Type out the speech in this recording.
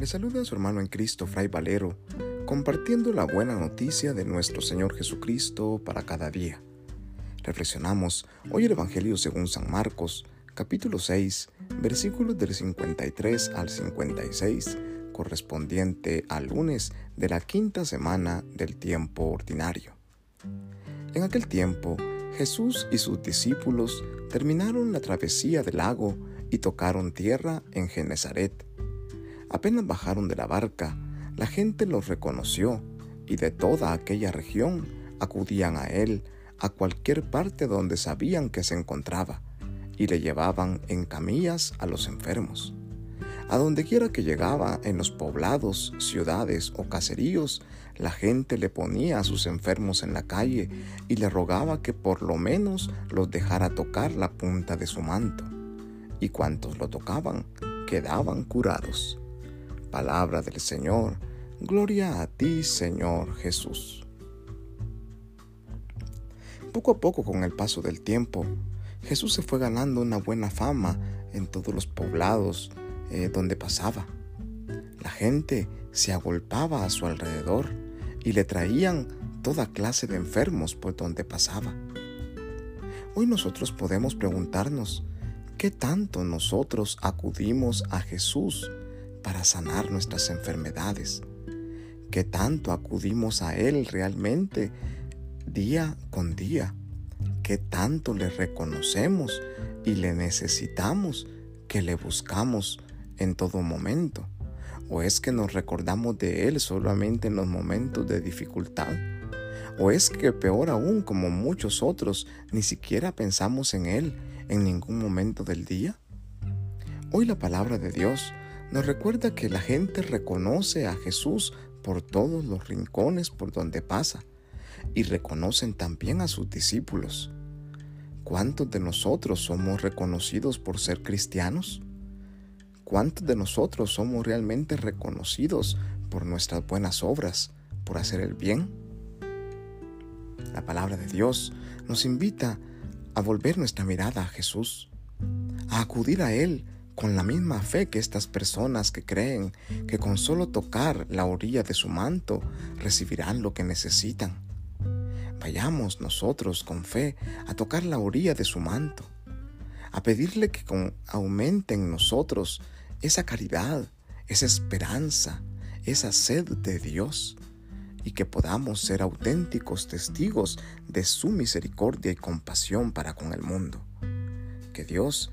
Le saluda a su hermano en Cristo, Fray Valero, compartiendo la buena noticia de nuestro Señor Jesucristo para cada día. Reflexionamos hoy el Evangelio según San Marcos, capítulo 6, versículos del 53 al 56, correspondiente al lunes de la quinta semana del tiempo ordinario. En aquel tiempo, Jesús y sus discípulos terminaron la travesía del lago y tocaron tierra en Genezaret. Apenas bajaron de la barca, la gente los reconoció y de toda aquella región acudían a él a cualquier parte donde sabían que se encontraba y le llevaban en camillas a los enfermos. A donde quiera que llegaba, en los poblados, ciudades o caseríos, la gente le ponía a sus enfermos en la calle y le rogaba que por lo menos los dejara tocar la punta de su manto y cuantos lo tocaban quedaban curados. Palabra del Señor, gloria a ti Señor Jesús. Poco a poco con el paso del tiempo, Jesús se fue ganando una buena fama en todos los poblados eh, donde pasaba. La gente se agolpaba a su alrededor y le traían toda clase de enfermos por donde pasaba. Hoy nosotros podemos preguntarnos, ¿Qué tanto nosotros acudimos a Jesús para sanar nuestras enfermedades? ¿Qué tanto acudimos a Él realmente día con día? ¿Qué tanto le reconocemos y le necesitamos que le buscamos en todo momento? ¿O es que nos recordamos de Él solamente en los momentos de dificultad? ¿O es que peor aún, como muchos otros, ni siquiera pensamos en Él en ningún momento del día? Hoy la palabra de Dios nos recuerda que la gente reconoce a Jesús por todos los rincones por donde pasa y reconocen también a sus discípulos. ¿Cuántos de nosotros somos reconocidos por ser cristianos? ¿Cuántos de nosotros somos realmente reconocidos por nuestras buenas obras, por hacer el bien? La palabra de Dios nos invita a volver nuestra mirada a Jesús, a acudir a Él con la misma fe que estas personas que creen que con solo tocar la orilla de su manto recibirán lo que necesitan. Vayamos nosotros con fe a tocar la orilla de su manto, a pedirle que aumente en nosotros esa caridad, esa esperanza, esa sed de Dios y que podamos ser auténticos testigos de su misericordia y compasión para con el mundo. Que Dios,